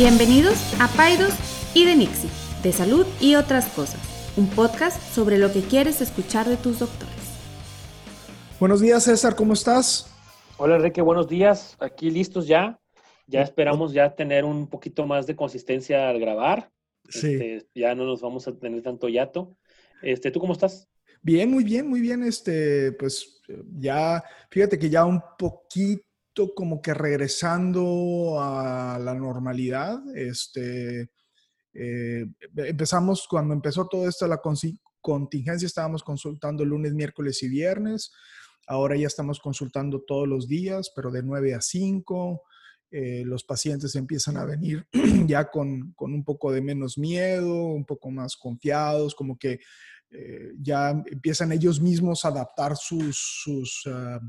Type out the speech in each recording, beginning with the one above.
Bienvenidos a Paidos y de Nixie, de salud y otras cosas, un podcast sobre lo que quieres escuchar de tus doctores. Buenos días, César, ¿cómo estás? Hola, Enrique, buenos días. Aquí listos ya. Ya esperamos ya tener un poquito más de consistencia al grabar. Sí. Este, ya no nos vamos a tener tanto yato. Este, ¿Tú cómo estás? Bien, muy bien, muy bien. Este, pues ya, fíjate que ya un poquito como que regresando a la normalidad. Este, eh, empezamos, cuando empezó todo esto, la contingencia, estábamos consultando lunes, miércoles y viernes. Ahora ya estamos consultando todos los días, pero de 9 a 5. Eh, los pacientes empiezan a venir ya con, con, un poco de menos miedo, un poco más confiados, como que eh, ya empiezan ellos mismos a adaptar sus, sus, uh,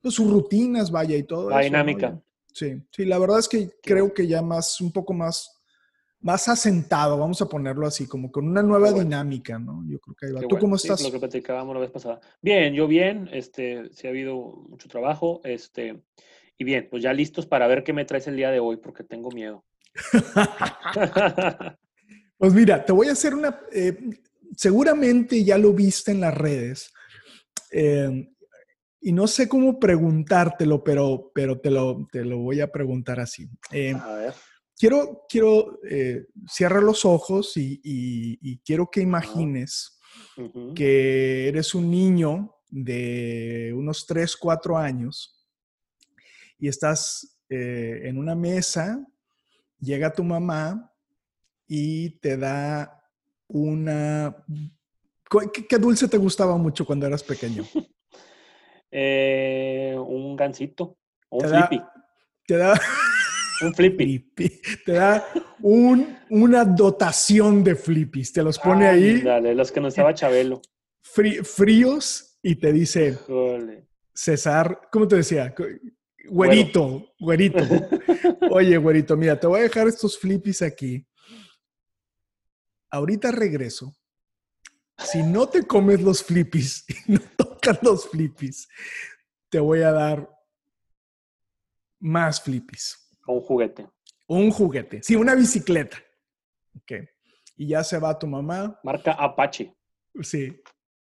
pues sus rutinas, vaya, y todo. La eso, dinámica. ¿no? Sí, sí, la verdad es que creo que ya más, un poco más, más asentado, vamos a ponerlo así, como con una nueva bueno. dinámica, ¿no? Yo creo que ahí va. Qué ¿Tú bueno. cómo Sí, estás? lo que platicábamos la vez pasada. Bien, yo bien. Este, sí ha habido mucho trabajo. Este, y bien, pues ya listos para ver qué me traes el día de hoy, porque tengo miedo. Pues mira, te voy a hacer una, eh, seguramente ya lo viste en las redes, eh, y no sé cómo preguntártelo, pero, pero te, lo, te lo voy a preguntar así. Eh, a ver. quiero, quiero eh, cierra los ojos y, y, y quiero que imagines que eres un niño de unos 3, 4 años y estás eh, en una mesa, llega tu mamá y te da una... ¿Qué, qué dulce te gustaba mucho cuando eras pequeño? Eh, un gansito. o Un Te da- flippy. Te da, Un flippy. te da un- una dotación de flippies, te los pone ahí Dale, los que nos estaba Chabelo. frí- fríos y te dice, Híjole. César, ¿cómo te decía? Güerito, güerito. Oye, güerito, mira, te voy a dejar estos flippies aquí. Ahorita regreso. Si no te comes los flippies y no tocas los flippies, te voy a dar más flippies. Un juguete. Un juguete. Sí, una bicicleta. Ok. Y ya se va tu mamá. Marca Apache. Sí.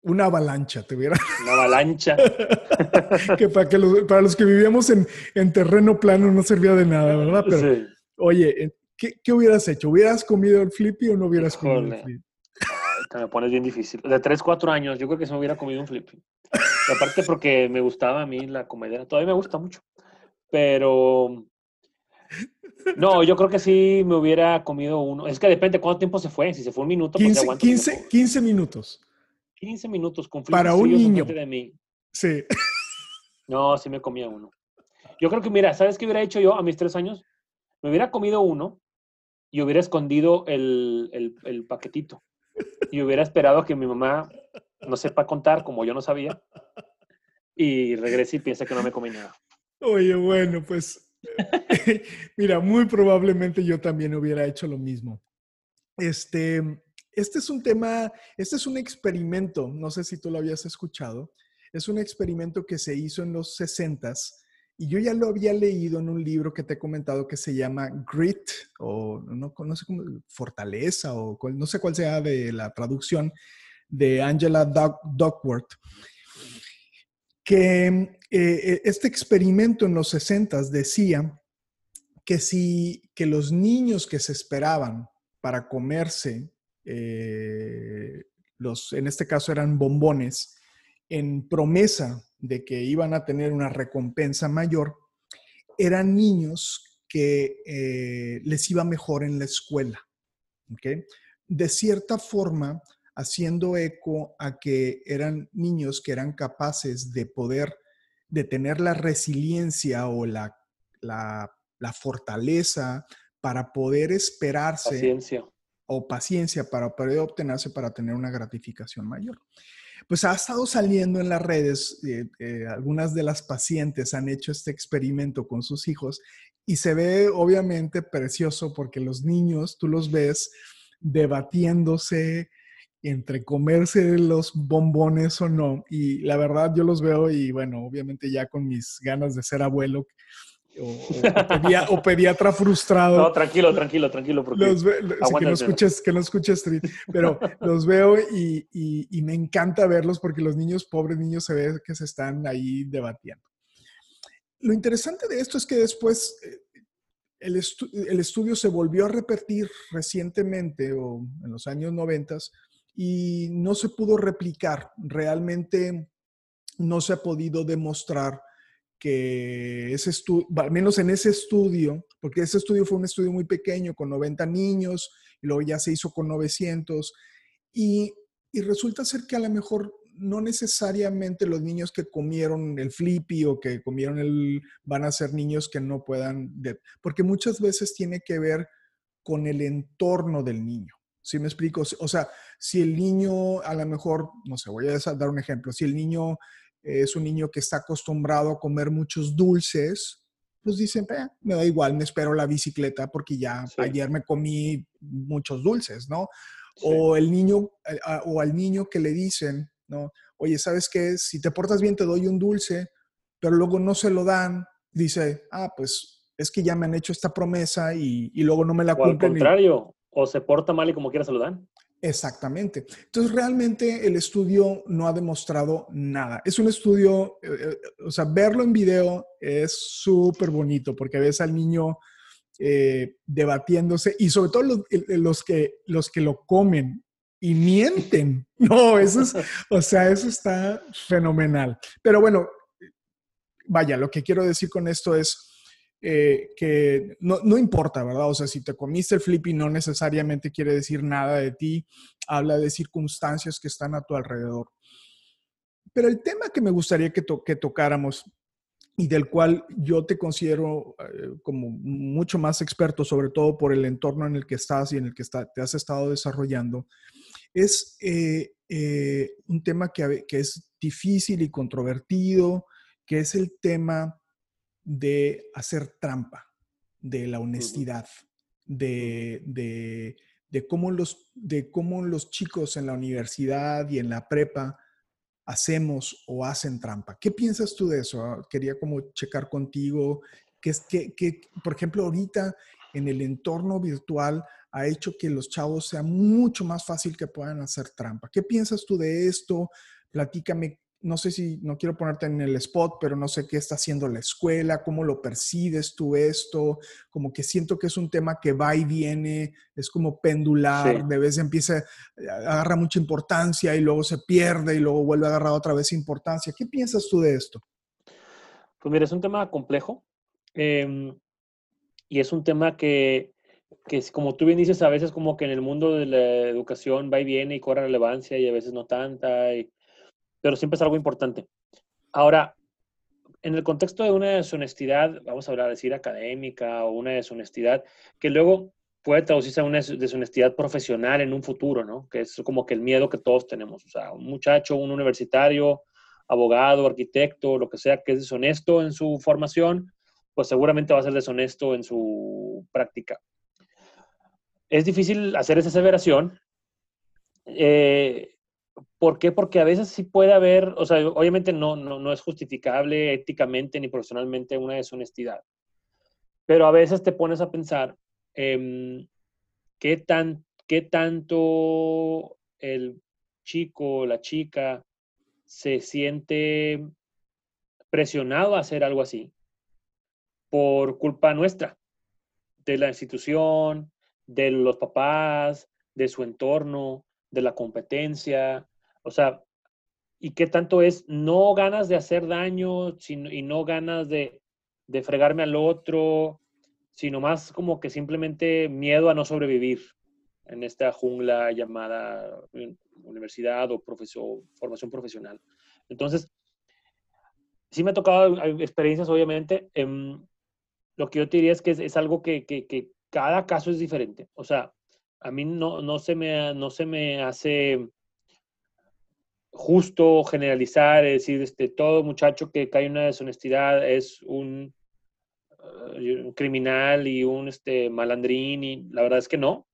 Una avalancha, te hubiera. Una avalancha. que para, que los, para los que vivíamos en, en, terreno plano no servía de nada, ¿verdad? Pero, Sí. oye, ¿qué, ¿qué, hubieras hecho? ¿Hubieras comido el flippy o no hubieras comido el flippy? Te me pones bien difícil. De 3, 4 años, yo creo que se me hubiera comido un flippy. Y aparte porque me gustaba a mí la comedia. Todavía me gusta mucho. Pero... No, yo creo que sí me hubiera comido uno. Es que depende cuánto tiempo se fue. Si se fue un minuto, pues 15, aguanto 15, tiempo. 15 minutos. 15 minutos con Para flippy un niño. de mí. Sí. No, sí me comía uno. Yo creo que, mira, ¿sabes qué hubiera hecho yo a mis tres años? Me hubiera comido uno y hubiera escondido el, el, el paquetito. Y hubiera esperado que mi mamá no sepa contar, como yo no sabía, y regrese y piense que no me comí nada. Oye, bueno, pues mira, muy probablemente yo también hubiera hecho lo mismo. Este, este es un tema, este es un experimento, no sé si tú lo habías escuchado, es un experimento que se hizo en los 60s y yo ya lo había leído en un libro que te he comentado que se llama Grit o no, no sé cómo, Fortaleza o no sé cuál sea de la traducción de Angela Duck- Duckworth que eh, este experimento en los 60 decía que si que los niños que se esperaban para comerse eh, los, en este caso eran bombones, en promesa de que iban a tener una recompensa mayor, eran niños que eh, les iba mejor en la escuela. ¿ok? De cierta forma, haciendo eco a que eran niños que eran capaces de poder, de tener la resiliencia o la, la, la fortaleza para poder esperarse Paciencia. o paciencia para poder obtenerse para tener una gratificación mayor. Pues ha estado saliendo en las redes, eh, eh, algunas de las pacientes han hecho este experimento con sus hijos y se ve obviamente precioso porque los niños, tú los ves debatiéndose entre comerse los bombones o no. Y la verdad yo los veo y bueno, obviamente ya con mis ganas de ser abuelo, o, pediatra frustrado. No, tranquilo, tranquilo, tranquilo. Porque los que, no escuches, que no escuches, pero los veo y, y, me encanta verlos porque los niños, pobres niños, se ve que se están ahí debatiendo. Lo interesante de esto es que después eh, el, el estudio se volvió a repetir recientemente o en los años noventas y no se pudo replicar. Realmente no se ha podido demostrar que ese estudio, al menos en ese estudio, porque ese estudio fue un estudio muy pequeño, con 90 niños, y luego ya se hizo con 900, y, y resulta ser que a lo mejor no necesariamente los niños que comieron el flippy o que comieron el van a ser niños que no puedan, porque muchas veces tiene que ver con el entorno del niño. ¿Sí me explico? O sea, si el niño a lo mejor, no sé, voy a dar un ejemplo, si el niño es un niño que está acostumbrado a comer muchos dulces, pues dicen, eh, me da igual, me espero la bicicleta porque ya ayer me comí muchos dulces, ¿no? O el niño, eh, o al niño que le dicen, ¿no? Oye, ¿sabes qué? Si te portas bien te doy un dulce, pero luego no se lo dan, dice, ah, pues es que ya me han hecho esta promesa y, luego no me la cumplen. Al contrario, o se porta mal y como quiera se lo dan. Exactamente. Entonces, realmente el estudio no ha demostrado nada. Es un estudio, eh, eh, o sea, verlo en video es súper bonito porque ves al niño eh, debatiéndose y sobre todo los, los, que, los que lo comen y mienten. No, eso es, o sea, eso está fenomenal. Pero bueno, vaya, lo que quiero decir con esto es, eh, que no, no, importa, ¿verdad? O sea, si te comiste el flippy no necesariamente quiere decir nada de ti, habla de circunstancias que están a tu alrededor. Pero el tema que me gustaría que, que tocáramos y del cual yo te considero eh, como mucho más experto, sobre todo por el entorno en el que estás y en el que está, te has estado desarrollando, es eh, un tema que, que es difícil y controvertido, que es el tema de hacer trampa, de la honestidad, de, de, cómo los, de cómo los chicos en la universidad y en la prepa hacemos o hacen trampa. ¿Qué piensas tú de eso? Ah, quería como checar contigo, que es que, que, por ejemplo, ahorita en el entorno virtual ha hecho que los chavos sea mucho más fácil que puedan hacer trampa. ¿Qué piensas tú de esto? Platícame no sé si, no quiero ponerte en el spot, pero no sé qué está haciendo la escuela, cómo lo percibes tú esto, como que siento que es un tema que va y viene, es como pendular, de vez empieza, eh, agarra mucha importancia y luego se pierde y luego vuelve a agarrar otra vez importancia. ¿Qué piensas tú de esto? Pues mira, es un tema complejo em, y es un tema que, que, como tú bien dices, a veces como que en el mundo de la educación va y viene y cobra relevancia y a veces no tanta. Y, pero siempre es algo importante. Ahora, en el contexto de una deshonestidad, vamos a hablar, decir académica o una deshonestidad, que luego puede traducirse a una deshonestidad profesional en un futuro, ¿no? Que es como que el miedo que todos tenemos. O sea, un muchacho, un universitario, abogado, arquitecto, lo que sea, que es deshonesto en su formación, pues seguramente va a ser deshonesto en su práctica. Es difícil hacer esa aseveración. Eh, ¿Por qué? Porque a veces sí puede haber, o sea, obviamente no, no, es justificable éticamente ni profesionalmente una deshonestidad, pero a veces te pones a pensar em, qué, tan, qué tanto el chico o la chica se siente presionado a hacer algo así por culpa nuestra, de la institución, de los papás, de su entorno, de la competencia, o sea, ¿y qué tanto es no ganas de hacer daño sino, y no ganas de, de fregarme al otro, sino más como que simplemente miedo a no sobrevivir en esta jungla llamada universidad o profesor, formación profesional. Entonces, sí me ha tocado experiencias, obviamente. Em, lo que yo te diría es que es, algo que, que, que, cada caso es diferente. O sea, a mí no, no, se, me, no se me hace justo generalizar, es decir, este, todo muchacho que cae en una deshonestidad es un, uh, criminal y un este, malandrín, y la verdad es que no,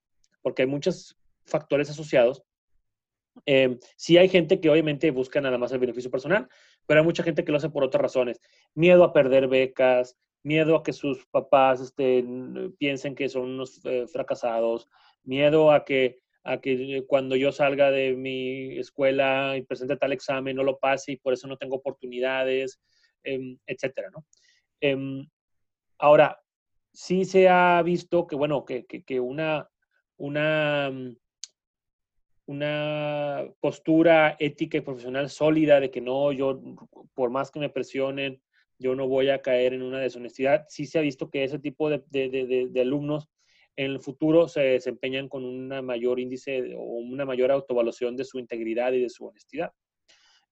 porque hay muchos factores asociados. Eh, sí hay gente que obviamente busca nada más el beneficio personal, pero hay mucha gente que lo hace por otras razones. Miedo a perder becas, miedo a que sus papás este, piensen que son unos eh, fracasados, miedo a que, a que cuando yo salga de mi escuela y presente tal examen no lo pase y por eso no tengo oportunidades, em, etcétera, ¿no? Em, ahora, sí se ha visto que, bueno, que, que una, una, mm, una postura ética y profesional sólida de que no, yo, por más que me presionen, yo no voy a caer en una deshonestidad. Sí se ha visto que ese tipo de, de, de, alumnos en el futuro se desempeñan con un mayor índice o una mayor autoevaluación de su integridad y de su honestidad.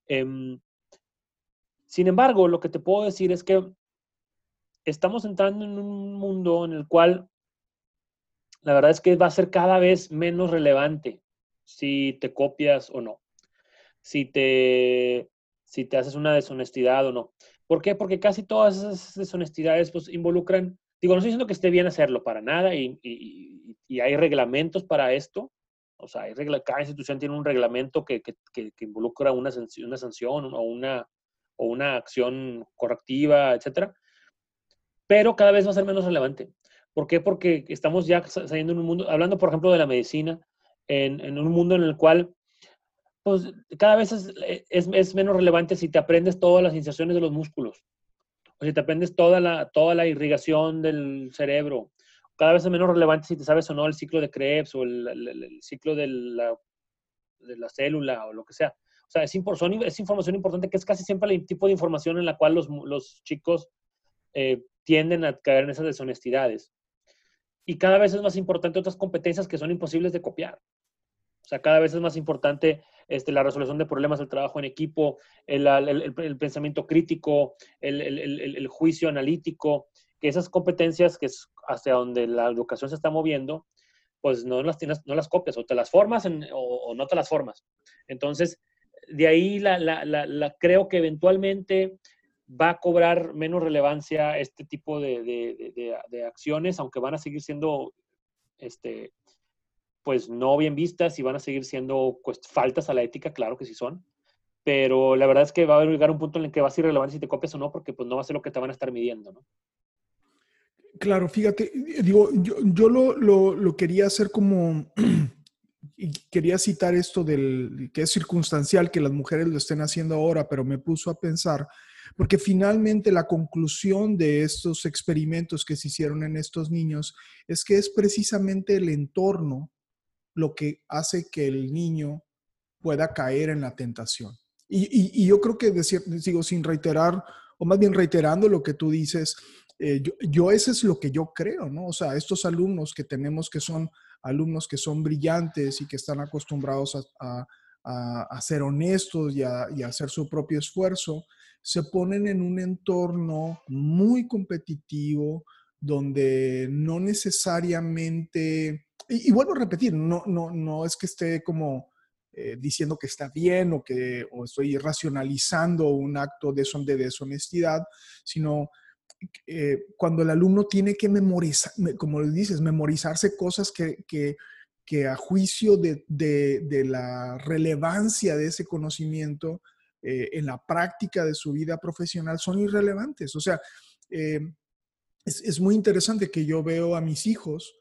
Em, sin embargo, lo que te puedo decir es que estamos entrando en un mundo en el cual la verdad es que va a ser cada vez menos relevante si te copias o no, si te, si te haces una deshonestidad o no. ¿Por qué? Porque casi todas esas deshonestidades pues, involucran, digo, no estoy diciendo que esté bien hacerlo para nada y, y, hay reglamentos para esto, o sea, hay regla, cada institución tiene un reglamento que, que, involucra una, una sanción o una, o una acción correctiva, etcétera, pero cada vez va a ser menos relevante. ¿Por qué? Porque estamos ya saliendo en un mundo, hablando por ejemplo de la medicina, en, un mundo en el cual pues cada vez eh, es, es, menos relevante si te aprendes todas las inserciones de los músculos o si te aprendes toda la, toda la irrigación del cerebro. Cada vez es menos relevante si te sabes o no el ciclo de Krebs o el, ciclo de la, de la, célula o lo que sea. O sea, es, es, información importante que es casi siempre el tipo de información en la cual los, los chicos eh, tienden a caer en esas deshonestidades. Y cada vez es más importante otras competencias que son imposibles de copiar. O sea, cada vez es más importante este, la resolución de problemas, el trabajo en equipo, el, pensamiento crítico, el, juicio analítico, que esas competencias que es hacia donde la educación se está moviendo, pues no las, tienes, no las copias, o te las formas o, no te las formas. Entonces, de ahí la, la, creo que eventualmente va a cobrar menos relevancia este tipo de, de, de acciones, aunque van a seguir siendo este, pues no bien vistas y van a seguir siendo pues, faltas a la ética, claro que sí son, pero la verdad es que va a llegar un punto en el que va a ser irrelevante si te copias o no, porque pues no va a ser lo que te van a estar midiendo, ¿no? Claro, fíjate, digo, yo, lo, quería hacer como, quería citar esto del, que es circunstancial que las mujeres lo estén haciendo ahora, pero me puso a pensar, porque finalmente la conclusión de estos experimentos que se hicieron en estos niños es que es precisamente el entorno lo que hace que el niño pueda caer en la tentación. Y, yo creo que, digo, sin reiterar, o más bien reiterando lo que tú dices, eh, yo, yo, ese es lo que yo creo, ¿no? O sea, estos alumnos que tenemos que son alumnos que son brillantes y que están acostumbrados a, ser honestos y a, y a, hacer su propio esfuerzo, se ponen en un entorno muy competitivo donde no necesariamente y, vuelvo a repetir, no, no, no es que esté como eh, diciendo que está bien o que o estoy racionalizando un acto de, son, de deshonestidad, sino eh, cuando el alumno tiene que memorizar, como dices, memorizarse cosas que, que, a juicio de, de, de, la relevancia de ese conocimiento eh, en la práctica de su vida profesional son irrelevantes. O sea, es, es, muy interesante que yo veo a mis hijos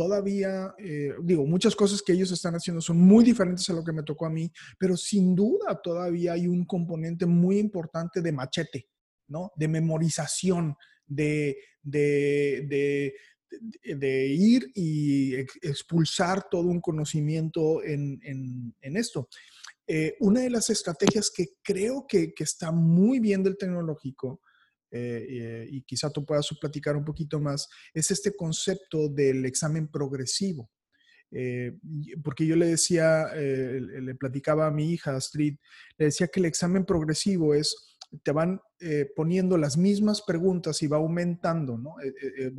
todavía, eh, digo, muchas cosas que ellos están haciendo son muy diferentes a lo que me tocó a mí, pero sin duda todavía hay un componente muy importante de machete, ¿no? De memorización, de, de, de, ir y expulsar todo un conocimiento en, en, esto. Eh, una de las estrategias que creo que, que está muy bien del tecnológico eh, eh, y quizá tú puedas platicar un poquito más, es este concepto del examen progresivo. Eh, porque yo le decía, le platicaba a mi hija Astrid, le decía que el examen progresivo es, te van poniendo las mismas preguntas y va aumentando, ¿no?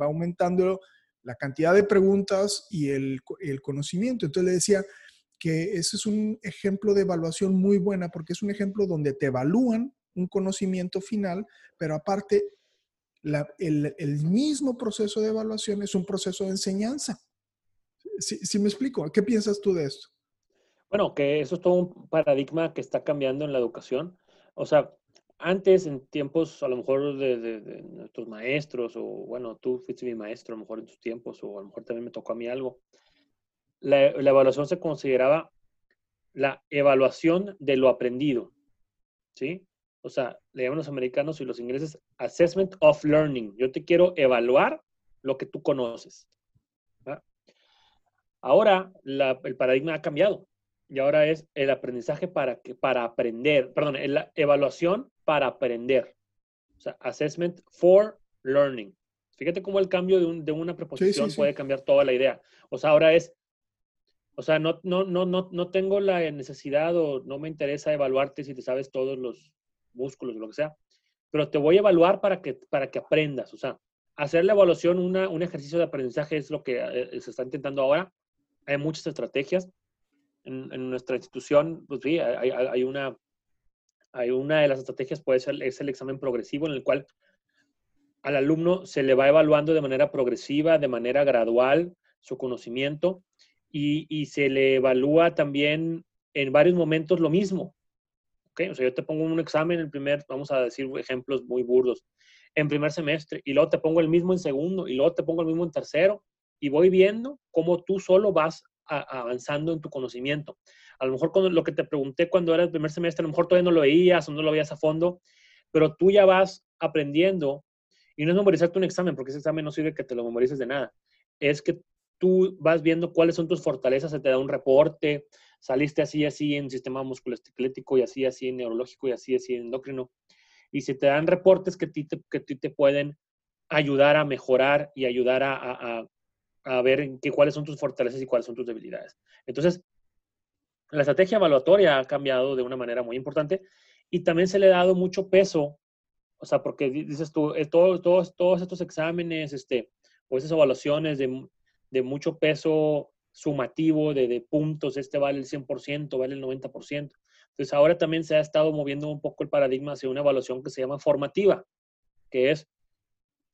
va aumentando la cantidad de preguntas y el, el conocimiento. Entonces le decía que ese es un ejemplo de evaluación muy buena porque es un ejemplo donde te evalúan un conocimiento final, pero aparte, el, mismo proceso de evaluación es un proceso de enseñanza. Si me explico? ¿Qué piensas tú de esto? Bueno, que eso es todo un paradigma que está cambiando en la educación. O sea, antes, en tiempos a lo mejor de, nuestros maestros, o bueno, tú fuiste mi maestro a lo mejor en tus tiempos, o a lo mejor también me tocó a mí algo, la, evaluación se consideraba la evaluación de lo aprendido, ¿sí? O sea, le llaman los americanos y los ingleses assessment of learning. Yo te quiero evaluar lo que tú conoces. Ahora el paradigma ha cambiado y ahora es el aprendizaje para, que, para aprender, perdón, la evaluación para aprender. O sea, assessment for learning. Fíjate cómo el cambio de, de una preposición puede cambiar toda la idea. O sea, ahora es, o sea, no, no, no, no, no tengo la necesidad o no me interesa evaluarte si te sabes todos los músculos lo que sea, pero te voy a evaluar para que, para que aprendas. O sea, hacer la evaluación una, un ejercicio de aprendizaje es lo que eh, se está intentando ahora. Hay muchas estrategias en, nuestra institución, pues sí, hay, una, hay una de las estrategias, puede ser, es el examen progresivo, en el cual al alumno se le va evaluando de manera progresiva, de manera gradual, su conocimiento, y, y se le evalúa también en varios momentos lo mismo. ¿Okay? O sea, yo te pongo un examen en primer, vamos a decir ejemplos muy burdos, en primer semestre, y luego te pongo el mismo en segundo, y luego te pongo el mismo en tercero, y voy viendo cómo tú solo vas avanzando en tu conocimiento. A lo mejor con lo que te pregunté cuando era el primer semestre, a lo mejor todavía no lo veías o no lo veías a fondo, pero tú ya vas aprendiendo y no es memorizarte un examen, porque ese examen no sirve que te lo memorices de nada. Es que tú vas viendo cuáles son tus fortalezas, se te da un reporte, saliste así, así en sistema musculoesquelético y así, así en neurológico y así, así en endocrino. Y se te dan reportes que, ti te, que te pueden ayudar a mejorar y ayudar a, a ver qué, cuáles son tus fortalezas y cuáles son tus debilidades. Entonces, la estrategia evaluatoria ha cambiado de una manera muy importante y también se le ha dado mucho peso, o sea, porque dices tú, eh, todos, todos, todos estos exámenes este, o esas evaluaciones de, de mucho peso sumativo, de, de, puntos, este vale el 100%, vale el 90%. Entonces, ahora también se ha estado moviendo un poco el paradigma hacia una evaluación que se llama formativa, que es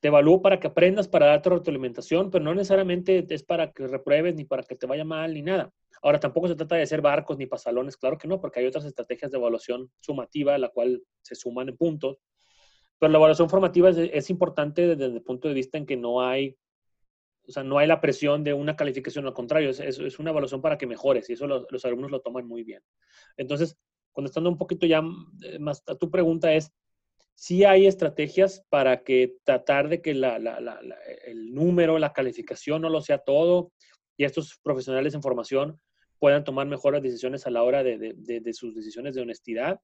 te evalúo para que aprendas, para darte retroalimentación, pero no necesariamente es para que repruebes ni para que te vaya mal ni nada. Ahora, tampoco se trata de hacer barcos ni pasalones, claro que no, porque hay otras estrategias de evaluación sumativa, la cual se suman en puntos. Pero la evaluación formativa es, importante desde el punto de vista en que no hay, o sea, no hay la presión de una calificación, al contrario, es, es, una evaluación para que mejores y eso los alumnos lo toman muy bien. Entonces, contestando un poquito ya eh, más a tu pregunta es, sí hay estrategias para que tratar de que el número, la calificación no lo sea todo y estos profesionales en formación puedan tomar mejores decisiones a la hora de, sus decisiones de honestidad.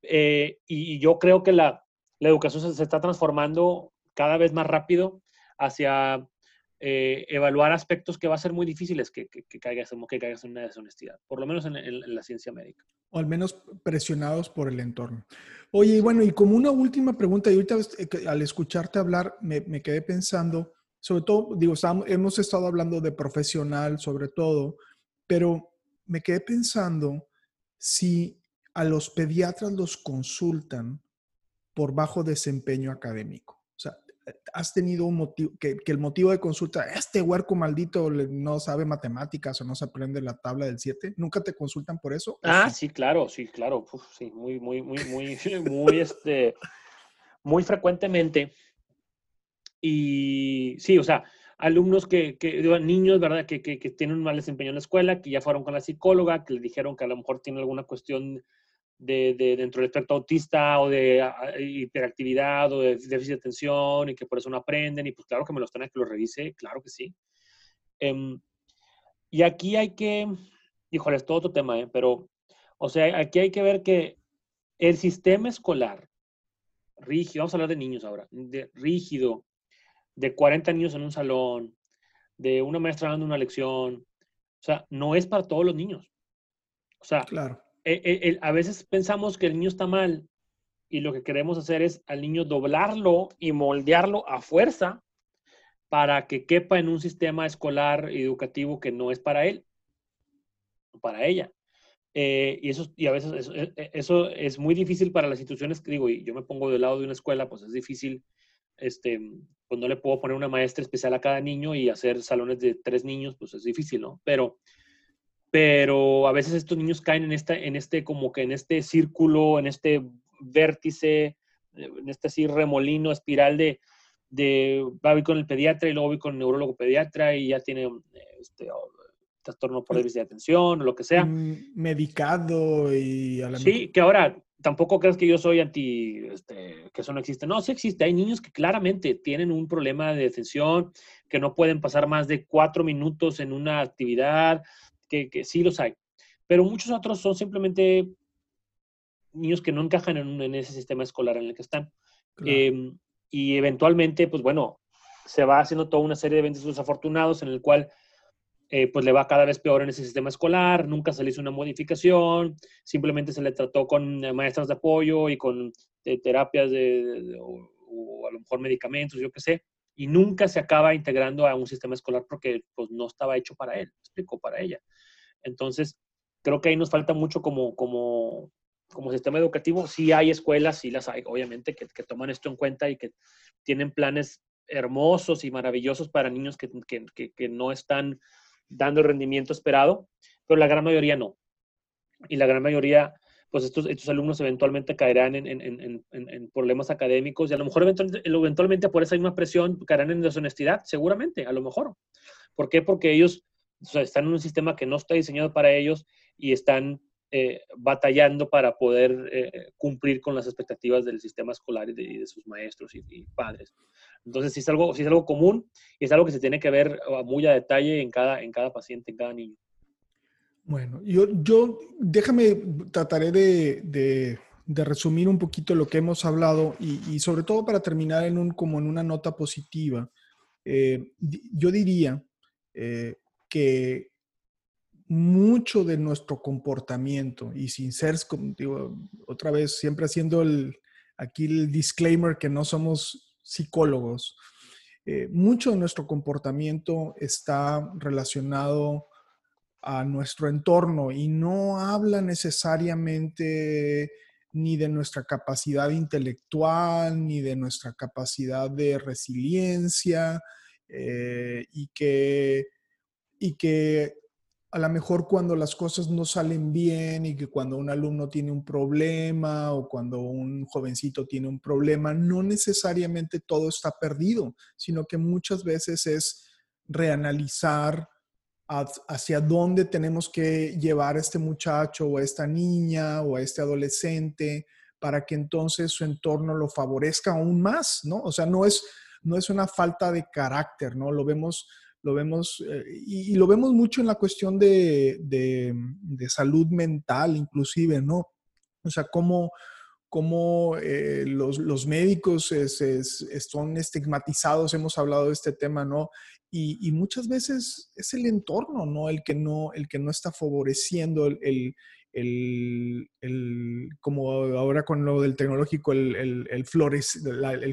Eh, y, yo creo que la, educación se, está transformando cada vez más rápido hacia eh, evaluar aspectos que va a ser muy difíciles que, que, que, caigas, que caigas en una deshonestidad, por lo menos en la ciencia médica o al menos presionados por el entorno. Oye, y bueno, y como una última pregunta, y ahorita eh, al escucharte hablar me, me quedé pensando, sobre todo, digo, hemos estado hablando de profesional sobre todo, pero me quedé pensando si a los pediatras los consultan por bajo desempeño académico has tenido un motivo, que, el motivo de consulta, este huerco maldito no sabe matemáticas o no se aprende la tabla del 7, ¿nunca te consultan por eso? Ah, sí? claro, sí, claro, sí, muy, muy, muy, muy, muy, este, muy frecuentemente. Y sí, o sea, alumnos que, que niños, ¿verdad? Que, que, que, tienen un mal desempeño en la escuela, que ya fueron con la psicóloga, que le dijeron que a lo mejor tiene alguna cuestión de, dentro del espectro autista o de hiperactividad o de déficit de atención y que por eso no aprenden y pues claro que me los tenga que lo revise, claro que sí. Em, y aquí hay que, híjole, es todo otro tema, ¿eh? pero, o sea, aquí hay que ver que el sistema escolar rígido, vamos a hablar de niños ahora, rígido, de 40 niños en un salón, de una maestra dando una lección, o sea, no es para todos los niños. O sea, claro. Eh, eh, a veces pensamos que el niño está mal y lo que queremos hacer es al niño doblarlo y moldearlo a fuerza para que quepa en un sistema escolar educativo que no es para él, para ella. Eh, y, eso, y a veces eso, es muy difícil para las instituciones, digo, y yo me pongo del lado de una escuela, pues es difícil, este, pues no le puedo poner una maestra especial a cada niño y hacer salones de tres niños, pues es difícil, ¿no? Pero pero a veces estos niños caen en, esta, en este, como que en este círculo, en este vértice, en este así remolino, espiral de, de va con el pediatra y luego voy con el neurólogo pediatra y ya tiene este, trastorno por déficit de atención o lo que sea. Mm, medicado y a la Sí, que ahora tampoco crees que yo soy anti, este, que eso no existe. No, sí existe. Hay niños que claramente tienen un problema de atención, que no pueden pasar más de cuatro minutos en una actividad, que, que sí los hay. Pero muchos otros son simplemente niños que no encajan en, ese sistema escolar en el que están. Em, y eventualmente, pues bueno, se va haciendo toda una serie de eventos desafortunados en el cual eh, pues le va cada vez peor en ese sistema escolar, nunca se le hizo una modificación, simplemente se le trató con eh, maestras de apoyo y con eh, terapias de, o, a lo mejor medicamentos, yo qué sé, y nunca se acaba integrando a un sistema escolar porque pues no estaba hecho para él, explico, para ella. Entonces, creo que ahí nos falta mucho como, como, como sistema educativo. Sí hay escuelas, sí las hay, obviamente, que, que toman esto en cuenta y que tienen planes hermosos y maravillosos para niños que, que, que no están dando el rendimiento esperado, pero la gran mayoría no. Y la gran mayoría, pues estos, estos alumnos eventualmente caerán en, en, en, en, problemas académicos y a lo mejor eventualmente, eventualmente por esa misma presión caerán en deshonestidad, seguramente, a lo mejor. ¿Por qué? Porque ellos están en un sistema que no está diseñado para ellos y están eh, batallando para poder eh, cumplir con las expectativas del sistema escolar y de, sus maestros y, y, padres. Entonces, sí es, algo, sí es algo común y es algo que se tiene que ver ah, muy a detalle en cada, en cada paciente, en cada niño. Bueno, yo, yo déjame, trataré de, de, de resumir un poquito lo que hemos hablado y, y, sobre todo para terminar en un, como en una nota positiva. Eh, yo diría eh, que mucho de nuestro comportamiento y sin ser, digo, otra vez, siempre haciendo el, aquí el disclaimer que no somos psicólogos, eh, mucho de nuestro comportamiento está relacionado a nuestro entorno y no habla necesariamente ni de nuestra capacidad intelectual, ni de nuestra capacidad de resiliencia, eh, y, que, y que a lo mejor cuando las cosas no salen bien y que cuando un alumno tiene un problema o cuando un jovencito tiene un problema, no necesariamente todo está perdido, sino que muchas veces es reanalizar hacia dónde tenemos que llevar a este muchacho o a esta niña o a este adolescente para que entonces su entorno lo favorezca aún más, ¿no? O sea, no es, no es una falta de carácter, ¿no? Lo vemos lo vemos, eh, y, lo vemos mucho en la cuestión de, de, salud mental, inclusive, ¿no? O sea, cómo, cómo eh, los, los, médicos son estigmatizados, hemos hablado de este tema, ¿no? Y, y, muchas veces es el entorno, ¿no? El que no, el que no está favoreciendo el, el, el, como ahora con lo del tecnológico, el, flores,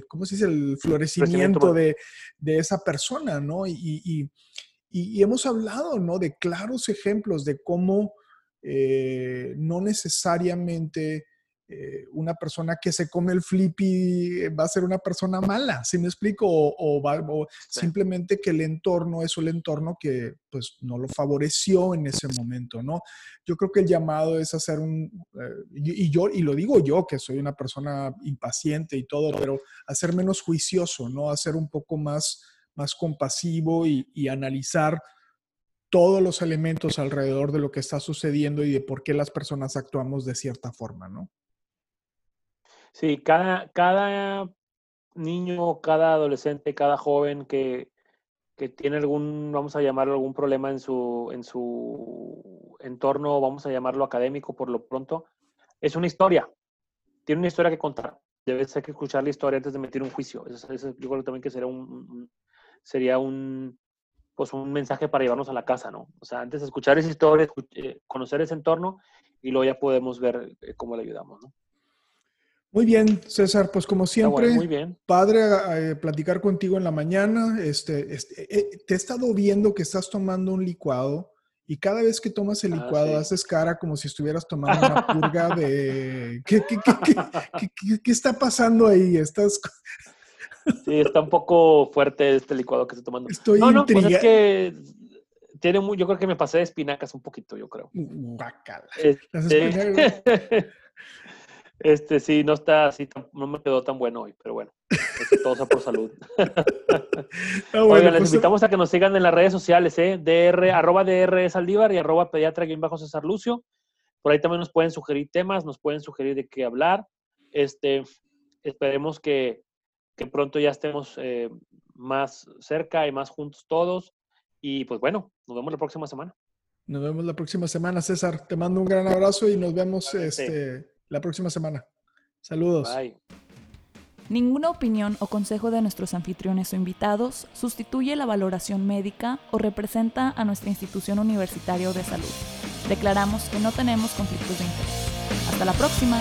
¿cómo se dice? El florecimiento de, de, esa persona, ¿no? Y, y, y, hemos hablado, ¿no? De claros ejemplos de cómo eh, no necesariamente eh, una persona que se come el flippy va a ser una persona mala, ¿sí me explico? O, simplemente que el entorno es el entorno que pues no lo favoreció en ese momento, ¿no? Yo creo que el llamado es hacer un, eh, y yo, y lo digo yo, que soy una persona impaciente y todo, pero hacer menos juicioso, ¿no? Hacer un poco más, más compasivo y, y analizar todos los elementos alrededor de lo que está sucediendo y de por qué las personas actuamos de cierta forma, ¿no? Sí, cada, cada niño, cada adolescente, cada joven que, que tiene algún, vamos a llamarlo, algún problema en su, en su entorno, vamos a llamarlo académico por lo pronto, es una historia. Tiene una historia que contar. Debes que escuchar la historia antes de meter un juicio. Eso, yo creo también que sería un, sería un, pues un mensaje para llevarnos a la casa, ¿no? O sea, antes de escuchar esa historia, eh, conocer ese entorno y luego ya podemos ver eh, cómo le ayudamos, ¿no? Muy bien, César, pues como siempre, padre eh, platicar contigo en la mañana. Este, este eh, te he estado viendo que estás tomando un licuado y cada vez que tomas el ah, licuado haces cara como si estuvieras tomando una purga de... ¿Qué, qué, qué, qué está pasando ahí? ¿Estás... Sí, está un poco fuerte este licuado que estoy tomando. Estoy no, no, pues es que tiene muy, yo creo que me pasé de espinacas un poquito, yo creo. Guacala. Este... Este sí, no está así, no me quedó tan bueno hoy, pero bueno, todo sea por salud. Ah, Oigan, les pues, invitamos a que nos sigan en las redes sociales, ¿eh? DR, arroba DR Saldívar y arroba pediatra bajo César Lucio. Por ahí también nos pueden sugerir temas, nos pueden sugerir de qué hablar. Este, esperemos que, pronto ya estemos eh, más cerca y más juntos todos. Y pues bueno, nos vemos la próxima semana. Nos vemos la próxima semana, César. Te mando un gran abrazo y nos vemos este, la próxima semana. Saludos. Bye. Ninguna opinión o consejo de nuestros anfitriones o invitados sustituye la valoración médica o representa a nuestra institución universitaria de salud. Declaramos que no tenemos conflictos de interés. Hasta la próxima.